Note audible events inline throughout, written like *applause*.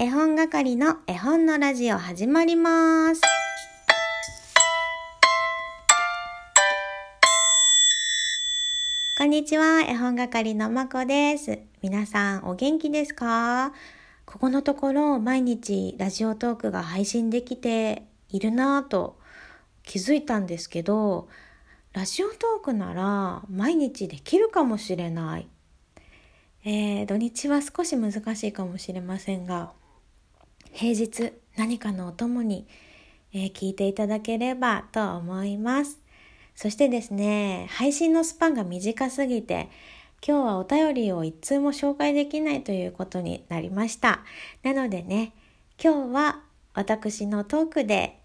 絵本係の絵本のラジオ始まります。こんにちは、絵本係のまこです。皆さんお元気ですか？ここのところ毎日ラジオトークが配信できているなぁと気づいたんですけど、ラジオトークなら毎日できるかもしれない。えー、土日は少し難しいかもしれませんが、平日何かのお供に、えー聞いていただければと思います。そしてですね、配信のスパンが短すぎて、今日はお便りを一通も紹介できないということになりました。なのでね、今日は私のトークで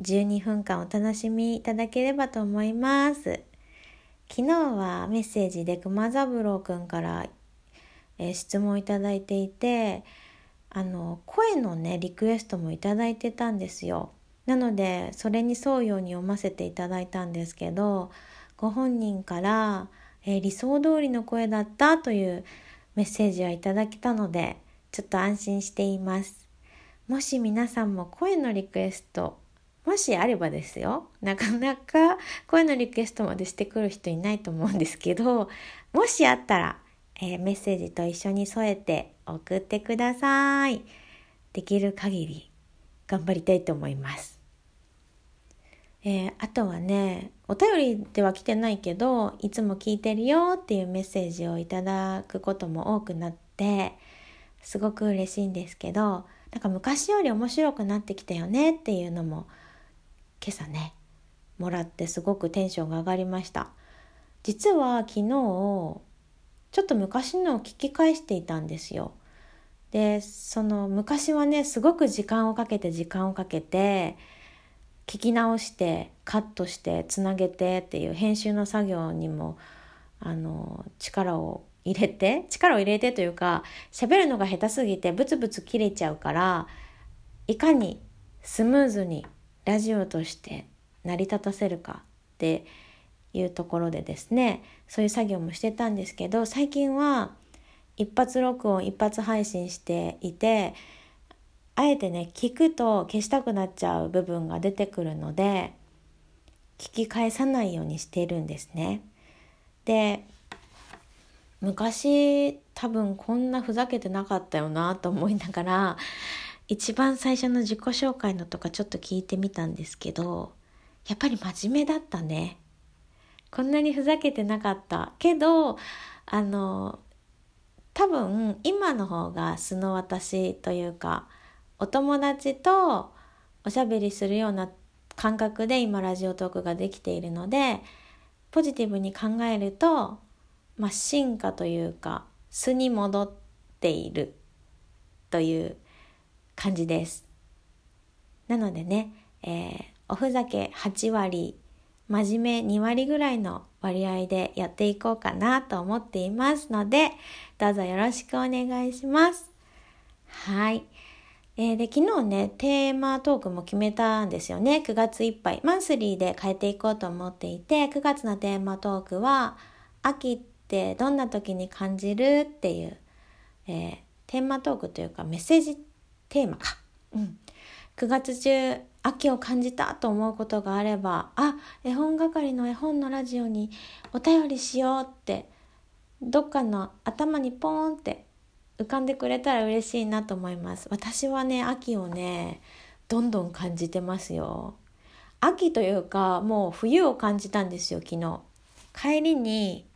12分間お楽しみいただければと思います。昨日はメッセージで熊三郎くんから、えー質問いただいていて、あの声のねリクエストもいただいてたんですよ。なのでそれに沿うように読ませていただいたんですけどご本人から、えー理想通りの声だったというメッセージをいただけたのでちょっと安心しています。もし皆さんも声のリクエストもしあればですよ。なかなか声のリクエストまでしてくる人いないと思うんですけどもしあったらえーメッセージと一緒に添えて送ってください。できる限り頑張りたいと思います。えーあとはね、お便りでは来てないけど、いつも聞いてるよっていうメッセージをいただくことも多くなって、すごく嬉しいんですけど、なんか昔より面白くなってきたよねっていうのも今朝ね、もらってすごくテンションが上がりました。実は昨日、ちょっと昔のを聞き返していたんですよ。でその昔はねすごく時間をかけて時間をかけて聞き直してカットしてつなげてっていう編集の作業にもあの力を入れて力を入れてというか喋るのが下手すぎてブツブツ切れちゃうからいかにスムーズにラジオとして成り立たせるかっていうところでですねそういう作業もしてたんですけど最近は一発録音一発配信していてあえてね聞くと消したくなっちゃう部分が出てくるので聞き返さないようにしてるんですね。で昔多分こんなふざけてなかったよなと思いながら一番最初の自己紹介のとかちょっと聞いてみたんですけどやっぱり真面目だったね。こんなにふざけてなかったけどあの多分今の方が素の私というかお友達とおしゃべりするような感覚で今ラジオトークができているのでポジティブに考えると、まあ、進化というか素に戻っているという感じです。なのでね、えーおふざけ8割真面目2割ぐらいの割合でやっていこうかなと思っていますので、どうぞよろしくお願いします。はい。えーで、昨日ね、テーマトークも決めたんですよね。9月いっぱい。マンスリーで変えていこうと思っていて、9月のテーマトークは、秋ってどんな時に感じるっていう、えーテーマトークというかメッセージテーマか。うん。9月中秋を感じたと思うことがあればあ絵本係の絵本のラジオにお便りしようってどっかの頭にポーンって浮かんでくれたら嬉しいなと思います。私はね秋をねどんどん感じてますよ。秋というかもう冬を感じたんですよ昨日。帰りに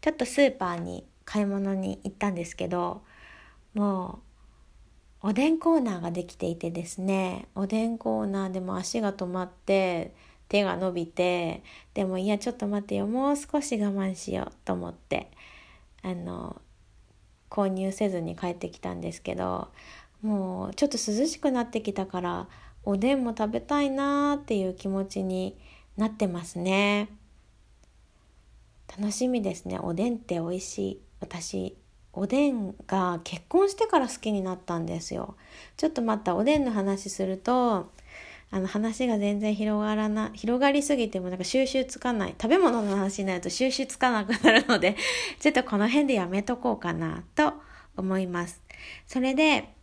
ちょっとスーパーに買い物に行ったんですけどもうおでんコーナーができていてですねおでんコーナーでも足が止まって手が伸びてでもいやちょっと待ってよもう少し我慢しようと思ってあの購入せずに帰ってきたんですけどもうちょっと涼しくなってきたからおでんも食べたいなーっていう気持ちになってますね。楽しみですね。おでんって美味しい。私おでんが結婚してから好きになったんですよ。ちょっとまたおでんの話するとあの話が全然広がらな広がりすぎてもなんか収集つかない。食べ物の話になると収集つかなくなるので *laughs* ちょっとこの辺でやめとこうかなと思います。それで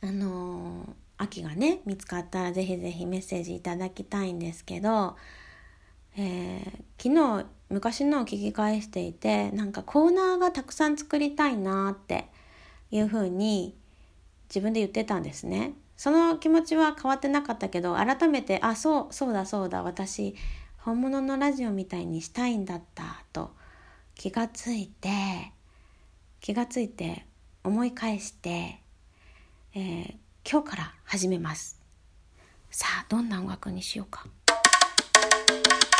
あの秋がね見つかったらぜひぜひメッセージいただきたいんですけど、えー、昨日昔のを聞き返していてなんかコーナーがたくさん作りたいなっていうふうに自分で言ってたんですね。その気持ちは変わってなかったけど改めてあそうそうだそうだ私本物のラジオみたいにしたいんだったと気がついて気がついて思い返して、えー、今日から始めます。さあどんな音楽にしようか。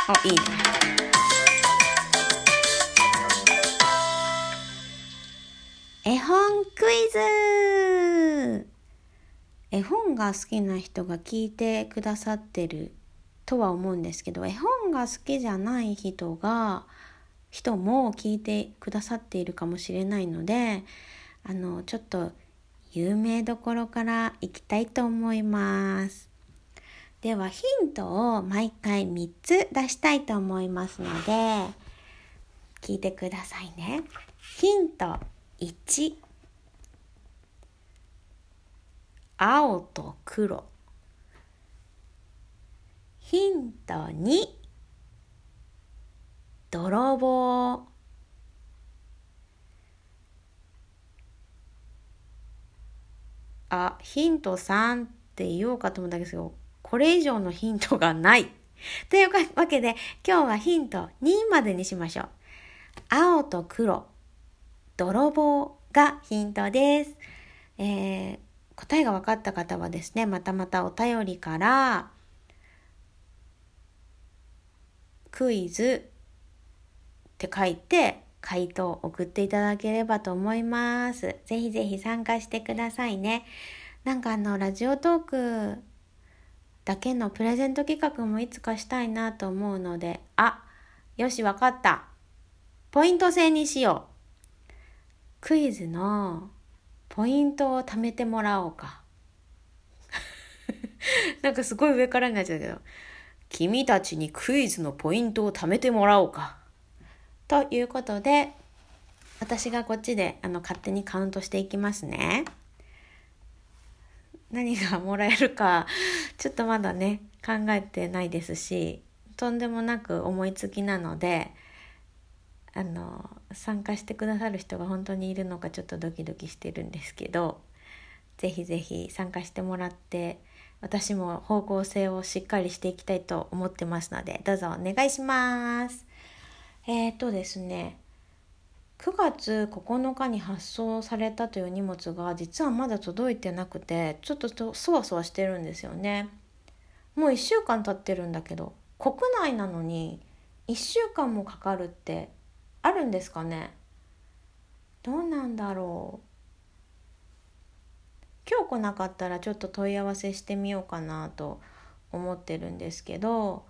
あいいね。絵本クイズ。絵本が好きな人が聞いてくださってるとは思うんですけど絵本が好きじゃない人が人も聞いてくださっているかもしれないのであのちょっと有名どころからいきたいと思います。ではヒントを毎回3つ出したいと思いますので聞いてくださいね。ヒント。1青と黒。ヒント2泥棒。あヒント3って言おうかと思ったんですけどこれ以上のヒントがない。というわけで今日はヒント2までにしましょう。青と黒。泥棒がヒントです、えー、答えが分かった方はですねまたまたお便りからクイズって書いて回答を送っていただければと思います。ぜひぜひ参加してくださいね。なんかあの、ラジオトークだけのプレゼント企画もいつかしたいなと思うので、あ、よし、わかった。ポイント制にしよう。クイズのポイントを貯めてもらおうか。*laughs* なんかすごい上からになっちゃうけど。君たちにクイズのポイントを貯めてもらおうか。ということで、私がこっちであの勝手にカウントしていきますね。何がもらえるか、ちょっとまだね、考えてないですし、とんでもなく思いつきなので、あの、参加してくださる人が本当にいるのかちょっとドキドキしてるんですけど、ぜひぜひ参加してもらって、私も方向性をしっかりしていきたいと思ってますので、どうぞお願いします。えっ、ー、とですね、9月9日に発送されたという荷物が実はまだ届いてなくて、ちょっとそわそわしてるんですよね。もう1週間経ってるんだけど、国内なのに1週間もかかるってあるんですかね？どうなんだろう今日来なかったらちょっと問い合わせしてみようかなと思ってるんですけど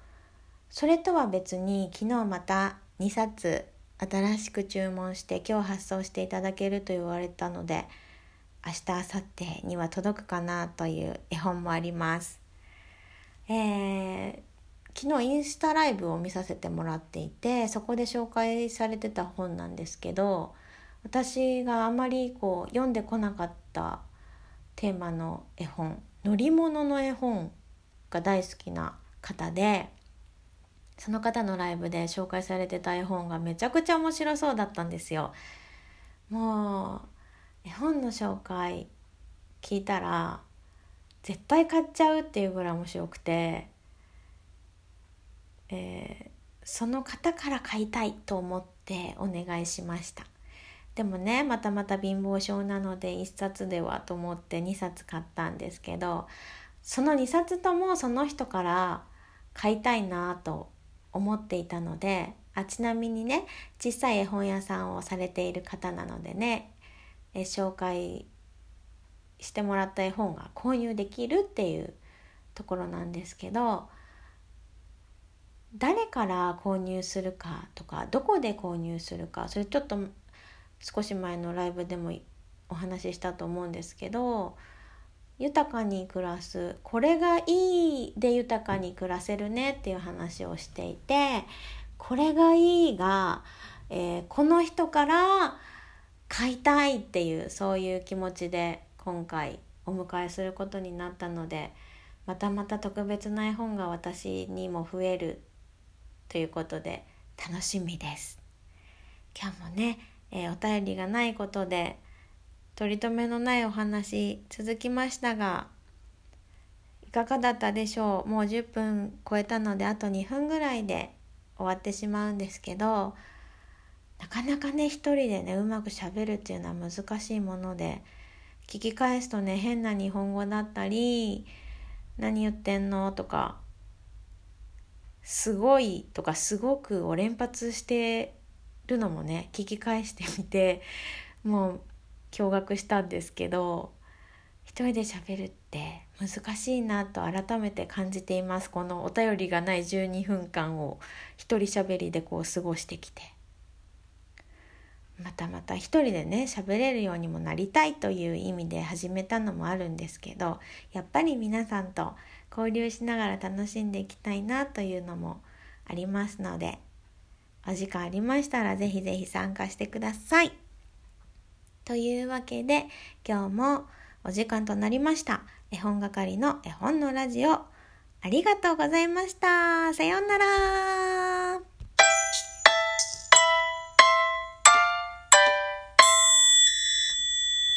それとは別に昨日また2冊新しく注文して今日発送していただけると言われたので明日明後日には届くかなという絵本もあります。えー、昨日インスタライブを見させてもらっていてそこで紹介されてた本なんですけど私があまりこう読んでこなかったテーマの絵本乗り物の絵本が大好きな方でその方のライブで紹介されてた絵本がめちゃくちゃ面白そうだったんですよ。もう絵本の紹介聞いたら絶対買っちゃうっていうぐらい面白くて、えー、その方から買いたいと思ってお願いしました。でもねまたまた貧乏症なので1冊ではと思って2冊買ったんですけどその2冊ともその人から買いたいなと思っていたのであちなみにね小さい絵本屋さんをされている方なのでねえ紹介してもらった絵本が購入できるっていうところなんですけど誰から購入するかとかどこで購入するかそれちょっと少し前のライブでもお話ししたと思うんですけど豊かに暮らすこれがいいで豊かに暮らせるねっていう話をしていてこれがいいが、えー、この人から買いたいっていうそういう気持ちで今回お迎えすることになったのでまたまた特別な絵本が私にも増えるということで楽しみです。今日もね、えー、お便りがないことで取り留めのないお話続きましたがいかがだったでしょう？もう10分超えたのであと2分ぐらいで終わってしまうんですけどなかなかね一人でねうまくしゃべるっていうのは難しいもので聞き返すとね変な日本語だったり何言ってんの？とかすごいとかすごくを連発してるのもね聞き返してみてもう驚愕したんですけど一人で喋るって難しいなと改めて感じています。このお便りがない12分間を一人喋りでこう過ごしてきて。またまた一人でね喋れるようにもなりたいという意味で始めたのもあるんですけどやっぱり皆さんと交流しながら楽しんでいきたいなというのもありますのでお時間ありましたらぜひぜひ参加してください。というわけで今日もお時間となりました。絵本係の絵本のラジオありがとうございました。さようなら。